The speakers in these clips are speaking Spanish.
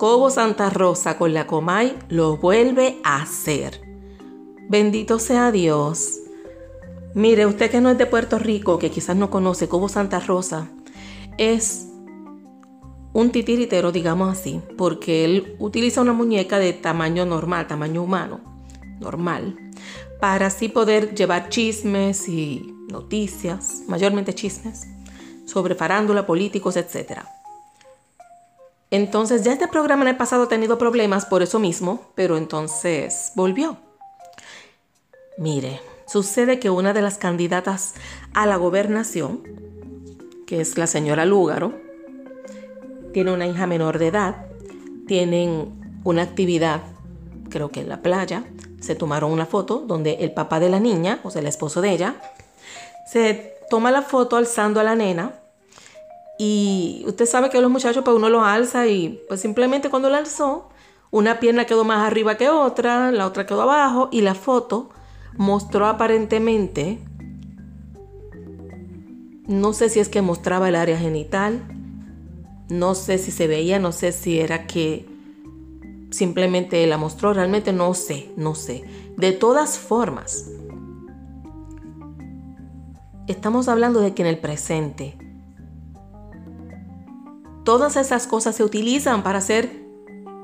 Cobo Santa Rosa con la Comay lo vuelve a hacer. Bendito sea Dios. Mire, usted que no es de Puerto Rico, que quizás no conoce Cobo Santa Rosa, es un titiritero, digamos así, porque él utiliza una muñeca de tamaño normal, tamaño humano, normal, para así poder llevar chismes y noticias, mayormente chismes, sobre farándula, políticos, etcétera. Entonces ya este programa en el pasado ha tenido problemas por eso mismo, pero entonces volvió. Mire, sucede que una de las candidatas a la gobernación, que es la señora Lúgaro, tiene una hija menor de edad, tienen una actividad, creo que en la playa, se tomaron una foto donde el papá de la niña, o sea, el esposo de ella, se toma la foto alzando a la nena y usted sabe que los muchachos, pues uno los alza y pues simplemente cuando la alzó, una pierna quedó más arriba que otra, la otra quedó abajo y la foto mostró aparentemente, no sé si es que mostraba el área genital, no sé si se veía, no sé si era que simplemente la mostró, realmente no sé, no sé. De todas formas, estamos hablando de que en el presente, Todas esas cosas se utilizan para hacer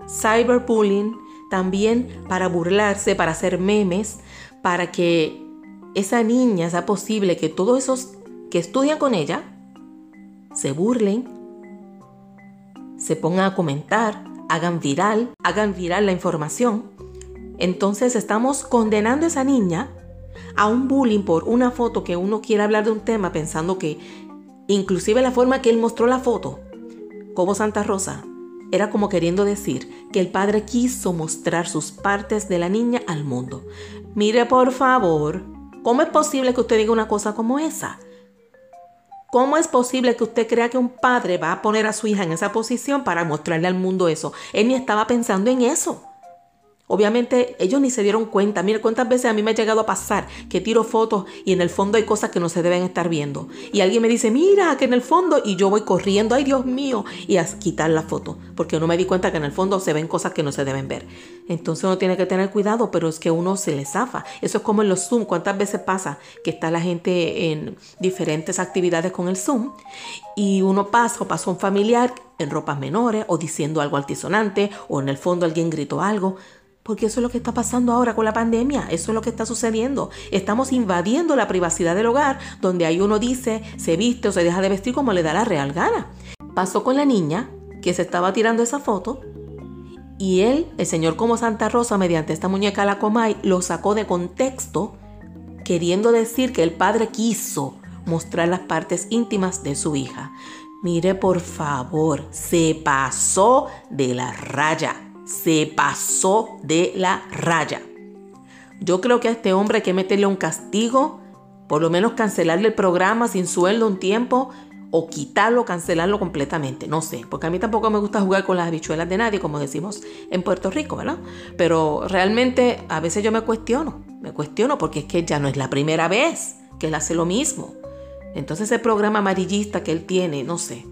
cyberbullying, también para burlarse, para hacer memes, para que esa niña sea posible que todos esos que estudian con ella se burlen, se pongan a comentar, hagan viral, hagan viral la información. Entonces estamos condenando a esa niña a un bullying por una foto que uno quiere hablar de un tema pensando que inclusive la forma que él mostró la foto como Santa Rosa era como queriendo decir que el padre quiso mostrar sus partes de la niña al mundo. Mire por favor, ¿cómo es posible que usted diga una cosa como esa? ¿Cómo es posible que usted crea que un padre va a poner a su hija en esa posición para mostrarle al mundo eso? Él ni estaba pensando en eso. Obviamente ellos ni se dieron cuenta. Mire cuántas veces a mí me ha llegado a pasar que tiro fotos y en el fondo hay cosas que no se deben estar viendo. Y alguien me dice, mira, que en el fondo, y yo voy corriendo, ay Dios mío, y a quitar la foto, porque no me di cuenta que en el fondo se ven cosas que no se deben ver. Entonces uno tiene que tener cuidado, pero es que uno se le zafa. Eso es como en los Zoom. ¿Cuántas veces pasa que está la gente en diferentes actividades con el Zoom y uno pasa o pasa un familiar en ropas menores o diciendo algo altisonante o en el fondo alguien gritó algo? Porque eso es lo que está pasando ahora con la pandemia, eso es lo que está sucediendo. Estamos invadiendo la privacidad del hogar, donde ahí uno dice, se viste o se deja de vestir como le da la real gana. Pasó con la niña que se estaba tirando esa foto y él, el señor como Santa Rosa, mediante esta muñeca la Comay, lo sacó de contexto, queriendo decir que el padre quiso mostrar las partes íntimas de su hija. Mire, por favor, se pasó de la raya se pasó de la raya. Yo creo que a este hombre hay que meterle un castigo, por lo menos cancelarle el programa sin sueldo un tiempo o quitarlo, cancelarlo completamente. No sé, porque a mí tampoco me gusta jugar con las habichuelas de nadie, como decimos en Puerto Rico, ¿verdad? Pero realmente a veces yo me cuestiono, me cuestiono porque es que ya no es la primera vez que él hace lo mismo. Entonces ese programa amarillista que él tiene, no sé,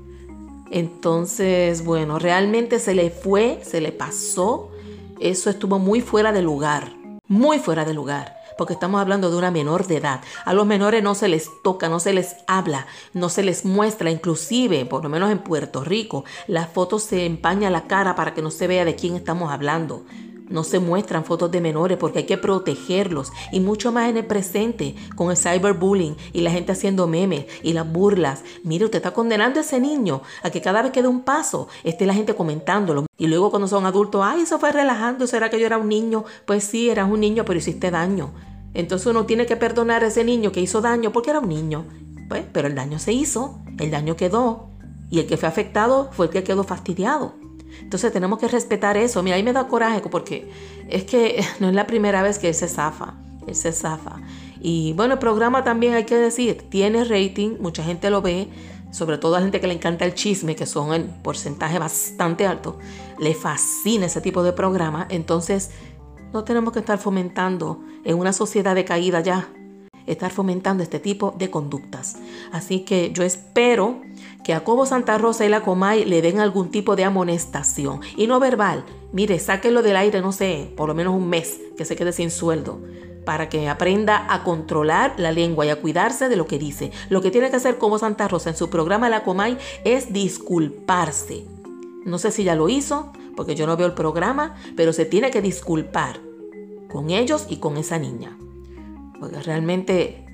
entonces, bueno, realmente se le fue, se le pasó. Eso estuvo muy fuera de lugar, muy fuera de lugar, porque estamos hablando de una menor de edad. A los menores no se les toca, no se les habla, no se les muestra, inclusive, por lo menos en Puerto Rico, las fotos se empaña la cara para que no se vea de quién estamos hablando. No se muestran fotos de menores porque hay que protegerlos y mucho más en el presente con el cyberbullying y la gente haciendo memes y las burlas. Mire, usted está condenando a ese niño a que cada vez que dé un paso esté la gente comentándolo. Y luego cuando son adultos, ay, eso fue relajando, ¿será que yo era un niño? Pues sí, eras un niño, pero hiciste daño. Entonces uno tiene que perdonar a ese niño que hizo daño porque era un niño. Pues, pero el daño se hizo, el daño quedó y el que fue afectado fue el que quedó fastidiado. Entonces tenemos que respetar eso. Mira, ahí me da coraje porque es que no es la primera vez que él se zafa. Él se zafa. Y bueno, el programa también hay que decir, tiene rating, mucha gente lo ve, sobre todo a gente que le encanta el chisme, que son en porcentaje bastante alto, le fascina ese tipo de programa. Entonces, no tenemos que estar fomentando en una sociedad de caída ya, estar fomentando este tipo de conductas. Así que yo espero que a Cobo Santa Rosa y la Comay le den algún tipo de amonestación y no verbal. Mire, sáquenlo del aire, no sé, por lo menos un mes, que se quede sin sueldo, para que aprenda a controlar la lengua y a cuidarse de lo que dice. Lo que tiene que hacer Cobo Santa Rosa en su programa La Comay es disculparse. No sé si ya lo hizo, porque yo no veo el programa, pero se tiene que disculpar con ellos y con esa niña. Porque realmente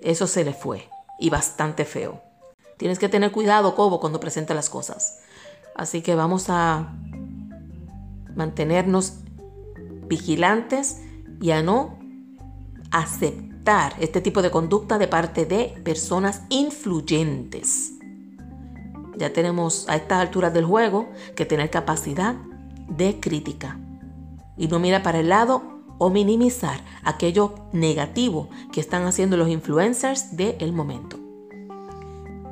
eso se le fue y bastante feo. Tienes que tener cuidado, Cobo, cuando presenta las cosas. Así que vamos a mantenernos vigilantes y a no aceptar este tipo de conducta de parte de personas influyentes. Ya tenemos a estas alturas del juego que tener capacidad de crítica y no mira para el lado o minimizar aquello negativo que están haciendo los influencers del momento.